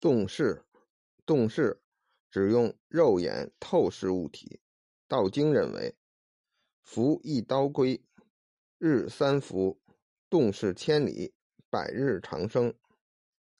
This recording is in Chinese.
动视，动视只用肉眼透视物体。道经认为，伏一刀归，日三伏，动视千里，百日长生。